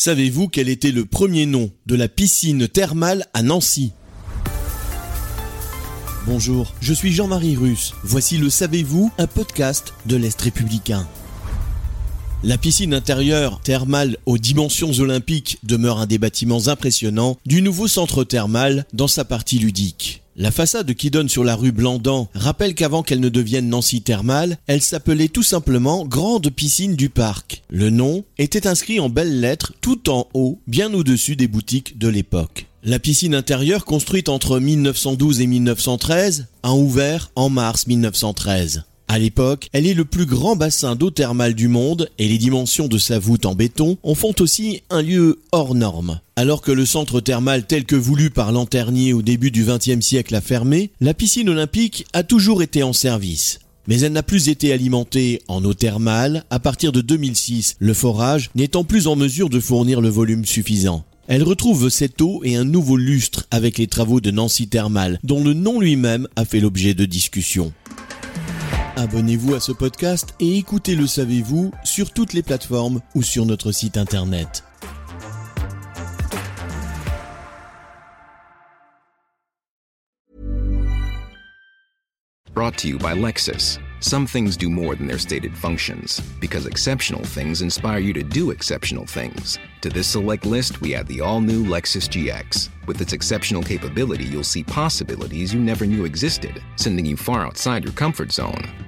Savez-vous quel était le premier nom de la piscine thermale à Nancy? Bonjour, je suis Jean-Marie Russe. Voici le Savez-vous, un podcast de l'Est républicain. La piscine intérieure thermale aux dimensions olympiques demeure un des bâtiments impressionnants du nouveau centre thermal dans sa partie ludique. La façade qui donne sur la rue Blandan rappelle qu'avant qu'elle ne devienne Nancy Thermale, elle s'appelait tout simplement Grande Piscine du Parc. Le nom était inscrit en belles lettres tout en haut, bien au-dessus des boutiques de l'époque. La piscine intérieure, construite entre 1912 et 1913, a ouvert en mars 1913. À l'époque, elle est le plus grand bassin d'eau thermale du monde et les dimensions de sa voûte en béton en font aussi un lieu hors norme. Alors que le centre thermal tel que voulu par Lanternier au début du XXe siècle a fermé, la piscine olympique a toujours été en service. Mais elle n'a plus été alimentée en eau thermale à partir de 2006, le forage n'étant plus en mesure de fournir le volume suffisant. Elle retrouve cette eau et un nouveau lustre avec les travaux de Nancy Thermal, dont le nom lui-même a fait l'objet de discussions. Abonnez-vous à ce podcast et écoutez Le Savez-vous sur toutes les plateformes ou sur notre site internet. Brought to you by Lexus. Some things do more than their stated functions, because exceptional things inspire you to do exceptional things. To this select list, we add the all new Lexus GX. With its exceptional capability, you'll see possibilities you never knew existed, sending you far outside your comfort zone.